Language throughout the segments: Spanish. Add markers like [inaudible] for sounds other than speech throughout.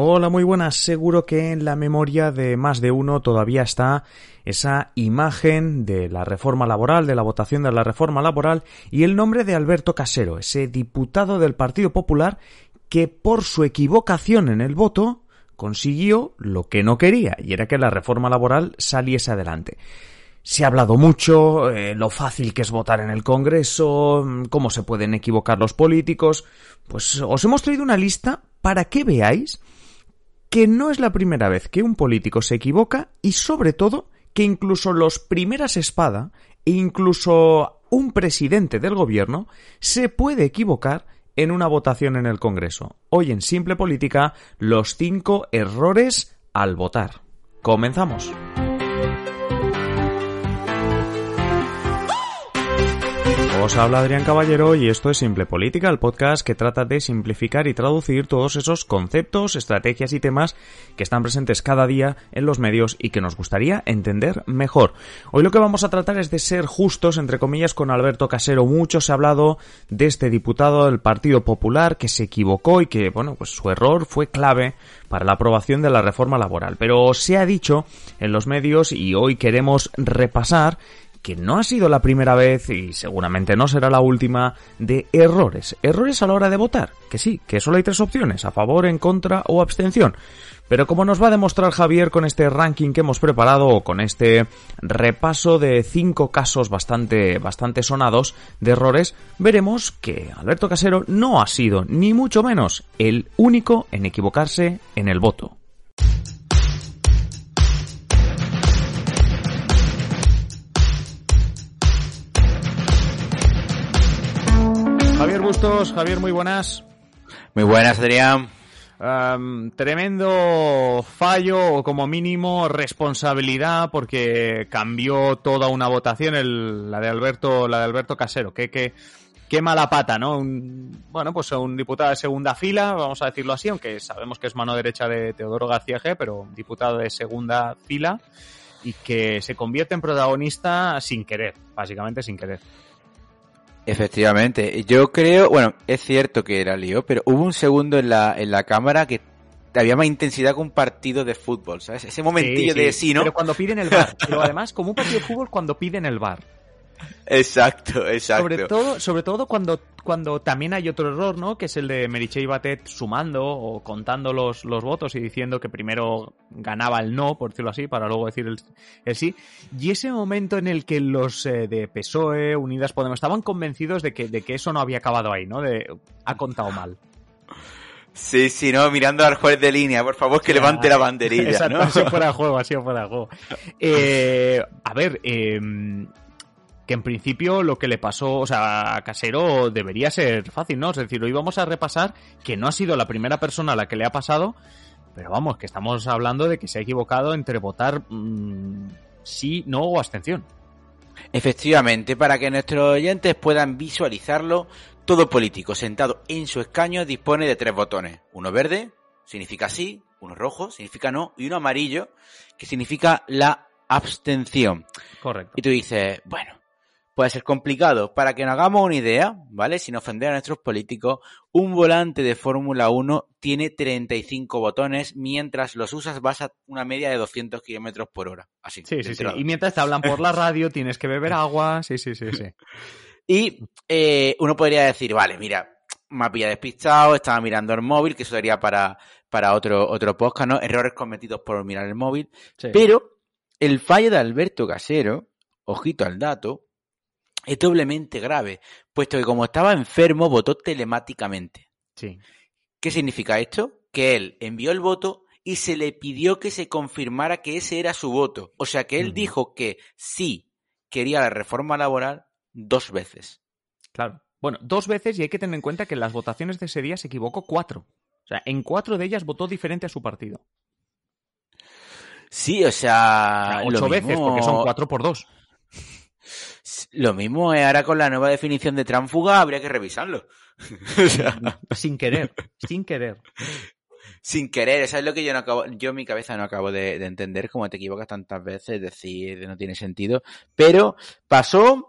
Hola, muy buenas. Seguro que en la memoria de más de uno todavía está esa imagen de la reforma laboral, de la votación de la reforma laboral y el nombre de Alberto Casero, ese diputado del Partido Popular que por su equivocación en el voto consiguió lo que no quería y era que la reforma laboral saliese adelante. Se ha hablado mucho, eh, lo fácil que es votar en el Congreso, cómo se pueden equivocar los políticos. Pues os hemos traído una lista para que veáis que no es la primera vez que un político se equivoca y sobre todo que incluso los primeras espada e incluso un presidente del gobierno se puede equivocar en una votación en el Congreso. Hoy en Simple Política, los cinco errores al votar. Comenzamos. Os habla Adrián Caballero y esto es Simple Política, el podcast que trata de simplificar y traducir todos esos conceptos, estrategias y temas que están presentes cada día en los medios y que nos gustaría entender mejor. Hoy lo que vamos a tratar es de ser justos, entre comillas, con Alberto Casero. Mucho se ha hablado de este diputado del Partido Popular que se equivocó y que, bueno, pues su error fue clave para la aprobación de la reforma laboral. Pero se ha dicho en los medios y hoy queremos repasar que no ha sido la primera vez y seguramente no será la última de errores. Errores a la hora de votar. Que sí, que solo hay tres opciones, a favor, en contra o abstención. Pero como nos va a demostrar Javier con este ranking que hemos preparado o con este repaso de cinco casos bastante, bastante sonados de errores, veremos que Alberto Casero no ha sido ni mucho menos el único en equivocarse en el voto. Javier muy buenas. Muy buenas, Adrián. tremendo fallo o como mínimo responsabilidad porque cambió toda una votación la de Alberto la de Alberto Casero qué, qué, qué mala pata no bueno pues un diputado de segunda fila vamos a decirlo así aunque sabemos que es mano derecha de Teodoro García G pero un diputado de segunda fila y que se convierte en protagonista sin querer básicamente sin querer Efectivamente, yo creo, bueno, es cierto que era lío, pero hubo un segundo en la, en la cámara que había más intensidad que un partido de fútbol, ¿sabes? Ese momentillo de sí, ¿no? Pero cuando piden el bar, pero además como un partido de fútbol cuando piden el bar. Exacto, exacto. Sobre todo, sobre todo cuando, cuando también hay otro error, ¿no? Que es el de Merichey Batet sumando o contando los, los votos y diciendo que primero ganaba el no, por decirlo así, para luego decir el, sí. Y ese momento en el que los eh, de PSOE, Unidas Podemos, estaban convencidos de que, de que eso no había acabado ahí, ¿no? De, ha contado mal. Sí, sí, no, mirando al juez de línea, por favor que levante la banderilla. [laughs] Exacto, ¿no? así fuera de juego, así fuera de juego. [laughs] Eh, a ver, eh, que en principio lo que le pasó, o sea, a Casero debería ser fácil, ¿no? Es decir, hoy vamos a repasar que no ha sido la primera persona a la que le ha pasado, pero vamos, que estamos hablando de que se ha equivocado entre votar mm, sí, no o abstención. Efectivamente, para que nuestros oyentes puedan visualizarlo, todo político sentado en su escaño dispone de tres botones. Uno verde, significa sí, uno rojo, significa no, y uno amarillo, que significa la abstención. Correcto. Y tú dices, bueno, puede ser complicado. Para que nos hagamos una idea, ¿vale? Sin ofender a nuestros políticos, un volante de Fórmula 1 tiene 35 botones, mientras los usas vas a una media de 200 kilómetros por hora. Así. Sí, sí, sí. Y mientras te hablan por la radio, tienes que beber agua. Sí, sí, sí, sí. [laughs] y eh, uno podría decir, vale, mira, me había despistado, estaba mirando el móvil, que eso sería para, para otro, otro podcast, ¿no? Errores cometidos por mirar el móvil. Pero el fallo de Alberto Casero, ojito al dato, es doblemente grave, puesto que como estaba enfermo, votó telemáticamente. Sí. ¿Qué significa esto? Que él envió el voto y se le pidió que se confirmara que ese era su voto. O sea que él dijo que sí quería la reforma laboral dos veces. Claro. Bueno, dos veces y hay que tener en cuenta que en las votaciones de ese día se equivocó cuatro. O sea, en cuatro de ellas votó diferente a su partido. Sí, o sea... ocho veces, porque son cuatro por dos. Lo mismo ahora con la nueva definición de tránfuga, habría que revisarlo. [laughs] sin querer, sin querer. Sin querer, eso es lo que yo no acabo, yo en mi cabeza no acabo de, entender, como te equivocas tantas veces, decir, no tiene sentido. Pero pasó,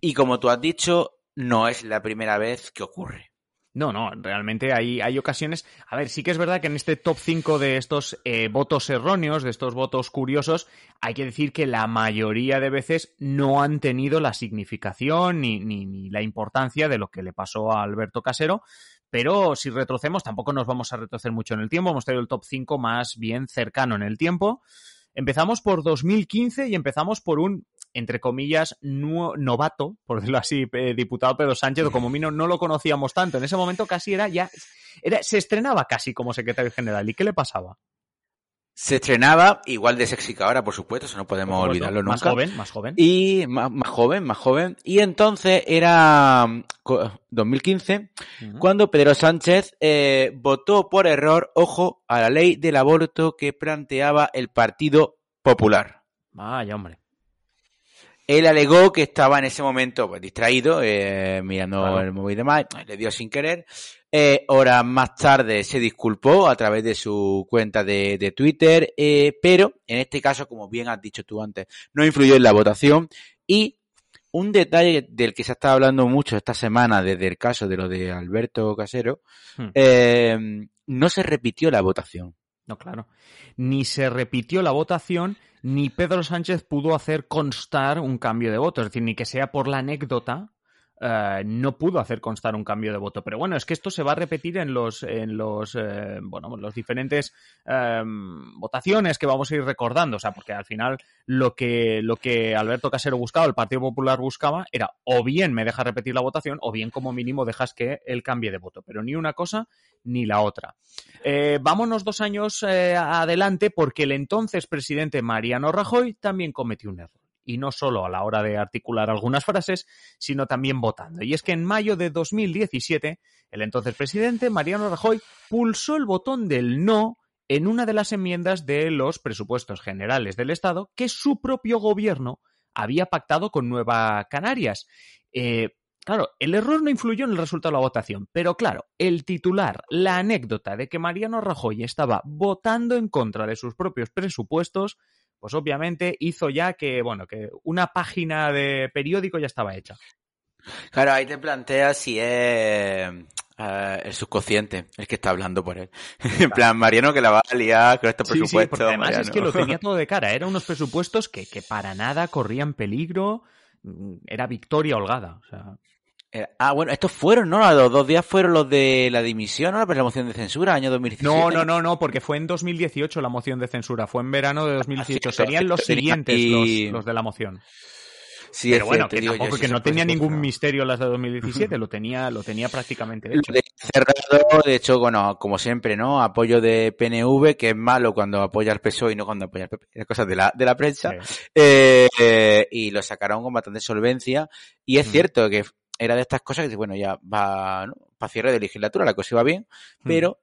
y como tú has dicho, no es la primera vez que ocurre. No, no, realmente hay, hay ocasiones. A ver, sí que es verdad que en este top 5 de estos eh, votos erróneos, de estos votos curiosos, hay que decir que la mayoría de veces no han tenido la significación ni, ni, ni la importancia de lo que le pasó a Alberto Casero. Pero si retrocemos, tampoco nos vamos a retroceder mucho en el tiempo. Hemos tenido el top 5 más bien cercano en el tiempo. Empezamos por 2015 y empezamos por un entre comillas, novato, por decirlo así, eh, diputado Pedro Sánchez, o como mínimo no lo conocíamos tanto. En ese momento casi era ya, era, se estrenaba casi como secretario general. ¿Y qué le pasaba? Se estrenaba igual de sexy que ahora, por supuesto, eso no podemos olvidarlo nunca. Más joven, más joven. Y más, joven, más joven. Y entonces era 2015 cuando Pedro Sánchez eh, votó por error, ojo, a la ley del aborto que planteaba el Partido Popular. Vaya, hombre. Él alegó que estaba en ese momento pues, distraído, eh, mirando el móvil de Mike, le dio sin querer. Eh, horas más tarde se disculpó a través de su cuenta de, de Twitter, eh, pero en este caso, como bien has dicho tú antes, no influyó en la votación y un detalle del que se ha estado hablando mucho esta semana desde el caso de lo de Alberto Casero, hmm. eh, no se repitió la votación. No, claro. Ni se repitió la votación ni Pedro Sánchez pudo hacer constar un cambio de voto. Es decir, ni que sea por la anécdota, eh, no pudo hacer constar un cambio de voto. Pero bueno, es que esto se va a repetir en los, en los, eh, bueno, los diferentes em, votaciones que vamos a ir recordando. O sea, porque al final lo que, lo que Alberto Casero buscaba, el Partido Popular buscaba, era o bien me dejas repetir la votación, o bien como mínimo dejas que él cambie de voto. Pero ni una cosa ni la otra. Eh, vámonos dos años adelante porque el entonces presidente Mariano Rajoy también cometió un error y no solo a la hora de articular algunas frases, sino también votando. Y es que en mayo de 2017, el entonces presidente, Mariano Rajoy, pulsó el botón del no en una de las enmiendas de los presupuestos generales del Estado que su propio gobierno había pactado con Nueva Canarias. Eh, claro, el error no influyó en el resultado de la votación, pero claro, el titular, la anécdota de que Mariano Rajoy estaba votando en contra de sus propios presupuestos, pues obviamente hizo ya que, bueno, que una página de periódico ya estaba hecha. Claro, ahí te planteas si es eh, el subconsciente el que está hablando por él. en plan, Mariano que la va a liar con estos presupuestos. además es que lo tenía todo de cara. Eran unos presupuestos que, que para nada corrían peligro. Era victoria holgada. O sea... Eh, ah, bueno, estos fueron, ¿no? Los dos días fueron los de la dimisión, ¿no? La moción de censura, año 2017. No, no, no, no, porque fue en 2018 la moción de censura, fue en verano de 2018. Ah, Serían los siguientes los, de la moción. Sí, Pero bueno, que, porque no tenía ningún misterio las de 2017, [laughs] lo tenía, lo tenía prácticamente hecho. De cerrado, de hecho, bueno, como siempre, ¿no? Apoyo de PNV, que es malo cuando apoya al PSOE y no cuando apoya al PP, cosas de la, de la prensa. Eh, y lo sacaron con bastante solvencia. Y es cierto que era de estas cosas que, bueno, ya va, ¿no? Para cierre de legislatura, la cosa iba bien, hmm. pero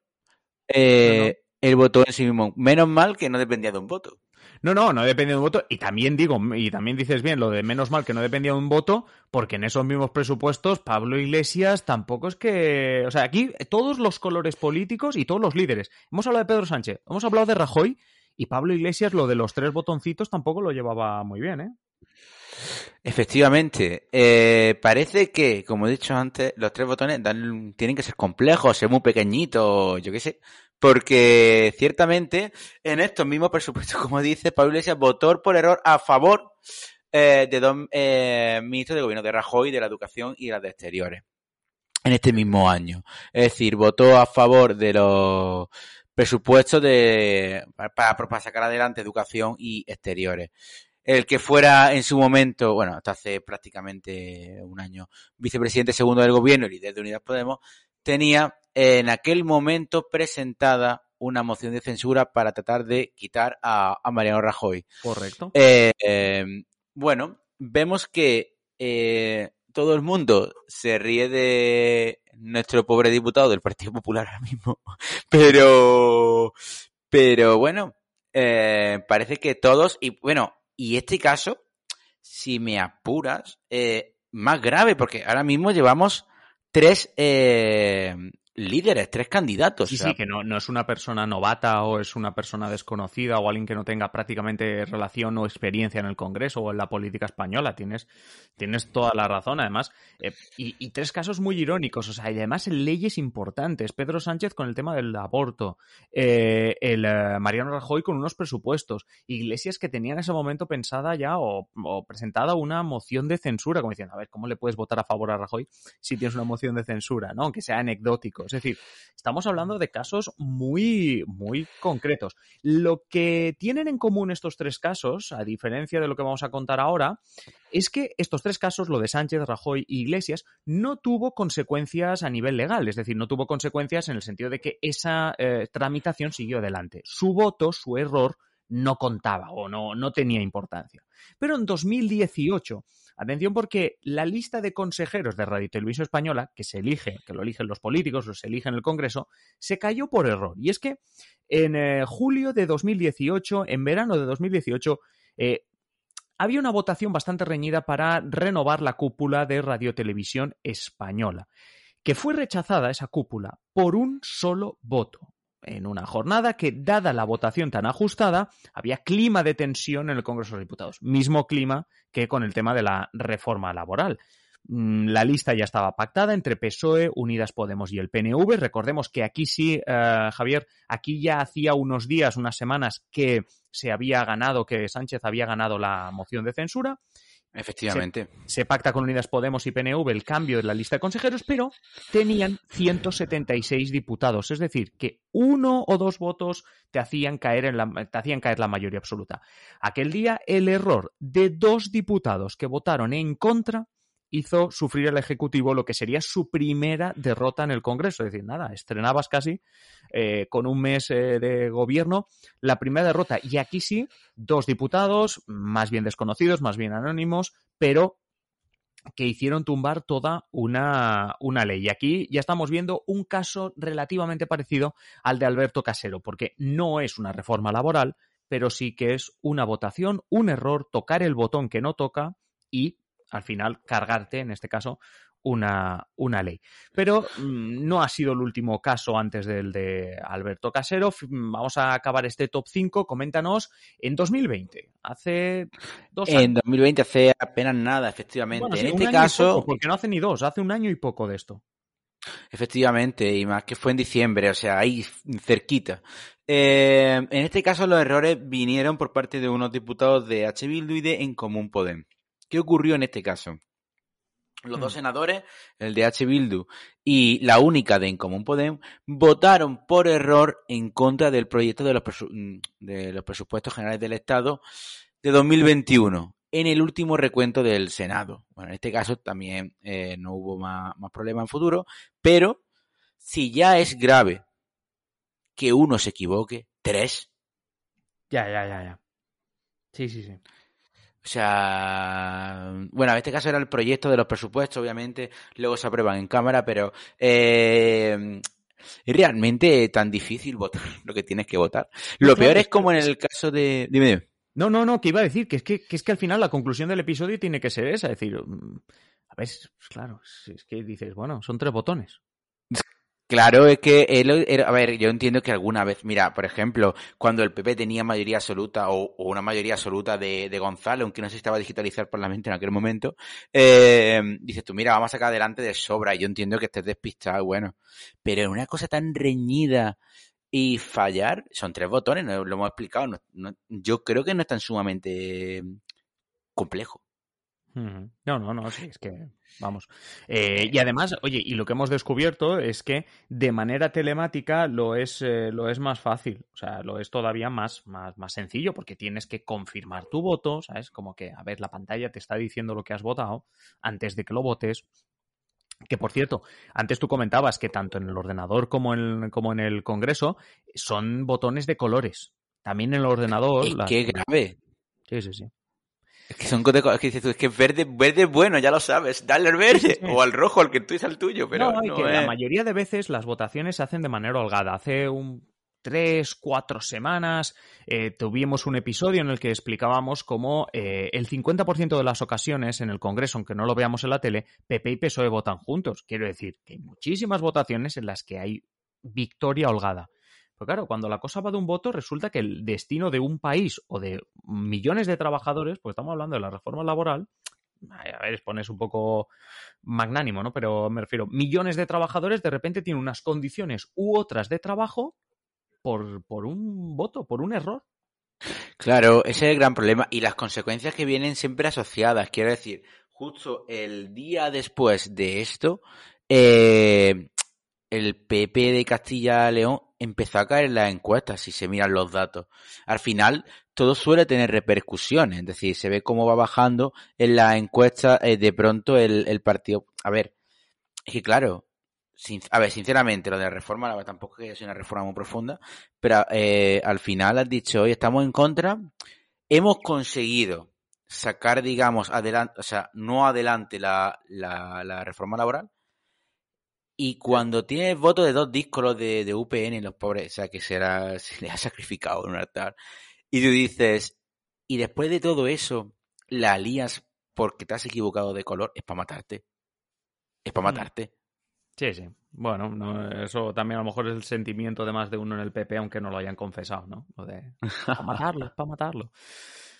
eh, el voto en sí mismo, menos mal que no dependía de un voto. No, no, no dependía de un voto. Y también digo, y también dices bien lo de menos mal que no dependía de un voto, porque en esos mismos presupuestos Pablo Iglesias tampoco es que. O sea, aquí todos los colores políticos y todos los líderes. Hemos hablado de Pedro Sánchez, hemos hablado de Rajoy, y Pablo Iglesias lo de los tres botoncitos tampoco lo llevaba muy bien, ¿eh? Efectivamente, eh, parece que, como he dicho antes, los tres botones tienen que ser complejos, ser muy pequeñitos, yo qué sé, porque ciertamente en estos mismos presupuestos, [laughs] como dice Pablo Iglesias, votó por error a favor eh, de dos eh, ministros de gobierno, de Rajoy, de la educación y de las de exteriores, en este mismo año. Es decir, votó a favor de los presupuestos de, para sacar adelante educación y exteriores el que fuera en su momento, bueno, hasta hace prácticamente un año, vicepresidente segundo del gobierno y líder de Unidas Podemos, tenía en aquel momento presentada una moción de censura para tratar de quitar a, Mariano Rajoy. Correcto. Eh, em, bueno, vemos que eh, todo el mundo se ríe de nuestro pobre diputado del Partido Popular ahora mismo, [laughs] pero, pero bueno, eh, parece que todos, y bueno, y este caso, si me apuras, eh, más grave, porque ahora mismo llevamos tres, eh, líderes, tres candidatos. Sí, sí, que no, no es una persona novata o es una persona desconocida o alguien que no tenga prácticamente relación o experiencia en el Congreso o en la política española. Tienes, tienes toda la razón, además. Eh, y, tres casos muy irónicos, o sea, y además leyes importantes. Pedro Sánchez con el tema del aborto, eh, el eh, Mariano Rajoy con unos presupuestos, Iglesias que tenía en ese momento pensada ya o, o presentada una moción de censura, como diciendo, a ver, ¿cómo le puedes votar a favor a Rajoy si tienes una moción de censura, ¿no? Aunque sea anecdótico. Es decir, estamos hablando de casos muy, muy concretos. Lo que tienen en común estos tres casos, a diferencia de lo que vamos a contar ahora, es que estos tres casos, lo de Sánchez, Rajoy y Iglesias, no tuvo consecuencias a nivel legal, es decir, no tuvo consecuencias en el sentido de que esa eh, tramitación siguió adelante. Su voto, su error, no contaba o no, no tenía importancia. Pero en 2018 Atención porque la lista de consejeros de Radio Televisión Española, que se elige, que lo eligen los políticos, o se elige en el Congreso, se cayó por error. Y es que en eh, julio de 2018, en verano de 2018, eh, había una votación bastante reñida para renovar la cúpula de Radio Televisión Española, que fue rechazada esa cúpula por un solo voto en una jornada que, dada la votación tan ajustada, había clima de tensión en el Congreso de los Diputados. Mismo clima que con el tema de la reforma laboral. Mm, la lista ya estaba pactada entre PSOE, Unidas Podemos y el PNV. Recordemos que aquí sí, eh, Javier, aquí ya hacía unos días, unas semanas que se había ganado, que Sánchez había ganado la moción de censura. Efectivamente. Se, pacta con Unidas Podemos y PNV el cambio de la lista de consejeros, pero tenían 176 diputados. Es decir, que uno o dos votos te hacían caer, en la, te hacían caer la mayoría absoluta. Aquel día, el error de dos diputados que votaron en contra hizo sufrir al Ejecutivo lo que sería su primera derrota en el Congreso. Es decir, nada, estrenabas casi eh, con un mes eh, de gobierno la primera derrota. Y aquí sí, dos diputados, más bien desconocidos, más bien anónimos, pero que hicieron tumbar toda una, una, ley. Y aquí ya estamos viendo un caso relativamente parecido al de Alberto Casero, porque no es una reforma laboral, pero sí que es una votación, un error, tocar el botón que no toca y al final cargarte, en este caso, una, una ley. Pero mm, no ha sido el último caso antes del de Alberto Casero. Vamos a acabar este top 5. Coméntanos en 2020, hace dos años. En 2020 hace apenas nada, efectivamente. en este caso. porque no hace ni dos, hace un año y poco de esto. Efectivamente, y más que fue en diciembre, o sea, ahí cerquita. Eh, en este caso los errores vinieron por parte de unos diputados de H. Bildu y de En Común Podem. ¿Qué ocurrió en este caso? Los dos mm. senadores, el de H. Bildu y la única de En Común Podem, votaron por error en contra del proyecto de los, mm, de los presupuestos generales del Estado de 2021 en el último recuento del Senado. Bueno, en este caso también eh, no hubo más, más problemas en futuro, pero si ya es grave que uno se equivoque, tres. Ya, ya, ya, ya. Sí, sí, sí. O sea, bueno, en este caso era el proyecto de los presupuestos, obviamente, luego se aprueban en Cámara, pero eh, es realmente tan difícil votar lo que tienes que votar. Lo peor es como en el caso de... Dime, No, no, no, que iba a decir que es que, que es que al final la conclusión del episodio tiene que ser esa, es decir, mm, a ver, claro, es que dices, bueno, son tres botones. Claro, es que él, a ver, yo entiendo que alguna vez, mira, por ejemplo, cuando el PP tenía mayoría absoluta o, una mayoría absoluta de, de, Gonzalo, aunque no se estaba a digitalizar el Parlamento en aquel momento, eh, dices tú, mira, vamos a sacar adelante de sobra. Y yo entiendo que estés despistado, bueno, pero en una cosa tan reñida y fallar, son tres botones, lo hemos explicado, yo creo que no es tan sumamente complejo. No, no, no, sí, es que, vamos. Eh, y además, oye, y lo que hemos descubierto es que de manera telemática lo es, eh, lo es más fácil, o sea, lo es todavía más, más, más sencillo porque tienes que confirmar tu voto, ¿sabes? Como que, a ver, la pantalla te está diciendo lo que has votado antes de que lo votes. Que por cierto, antes tú comentabas que tanto en el ordenador como en, como en el Congreso son botones de colores. También en el ordenador. ¡Qué grave! Sí, sí, sí. Es que son es que dices tú, es que verde, verde es bueno, ya lo sabes, dale al verde o al rojo, al que tú es al tuyo, pero no, que la mayoría de veces las votaciones se hacen de manera holgada. Hace un tres, cuatro semanas, eh, tuvimos un episodio en el que explicábamos cómo eh, el 50% de las ocasiones en el Congreso, aunque no lo veamos en la tele, PP y PSOE votan juntos. Quiero decir que hay muchísimas votaciones en las que hay victoria holgada. Pero claro, cuando la cosa va de un voto, resulta que el destino de un país o de millones de trabajadores, pues estamos hablando de la reforma laboral, a ver, pones un poco magnánimo, ¿no? Pero me refiero, millones de trabajadores de repente tienen unas condiciones u otras de trabajo por, por un voto, por un error. Claro, ese es el gran problema y las consecuencias que vienen siempre asociadas. Quiero decir, justo el día después de esto, eh, el PP de Castilla-León empezó a caer en las encuestas, si se miran los datos. Al final, todo suele tener repercusiones, es decir, se ve cómo va bajando en las encuestas eh, de pronto el, partido. A ver, es que claro, a ver, sinceramente, lo de la reforma, la tampoco es una reforma muy profunda, pero eh, al final has dicho, hoy estamos en contra, hemos conseguido sacar, digamos, adelante, o sea, no adelante la, la reforma laboral, y cuando tienes votos de dos discos de, de UPN, los pobres, o sea, que será, [laughs] se les ha sacrificado en un altar, y tú dices, y después de todo eso, la lías porque te has equivocado de color, es para matarte. Es para mm. matarte. Sí, sí. Bueno, eso también a lo mejor es el sentimiento de más de uno en el PP, aunque no lo hayan confesado, ¿no? Lo de, para matarlo, para matarlo.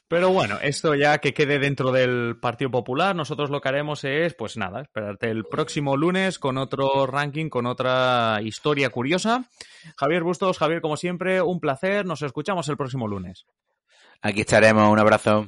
Pero bueno, esto ya que quede dentro del Partido Popular, nosotros lo que haremos es, pues nada, esperarte el próximo lunes con otro ranking, con otra historia curiosa. Javier Bustos, Javier, como siempre, un placer. Nos escuchamos el próximo lunes. Aquí estaremos. Un abrazo.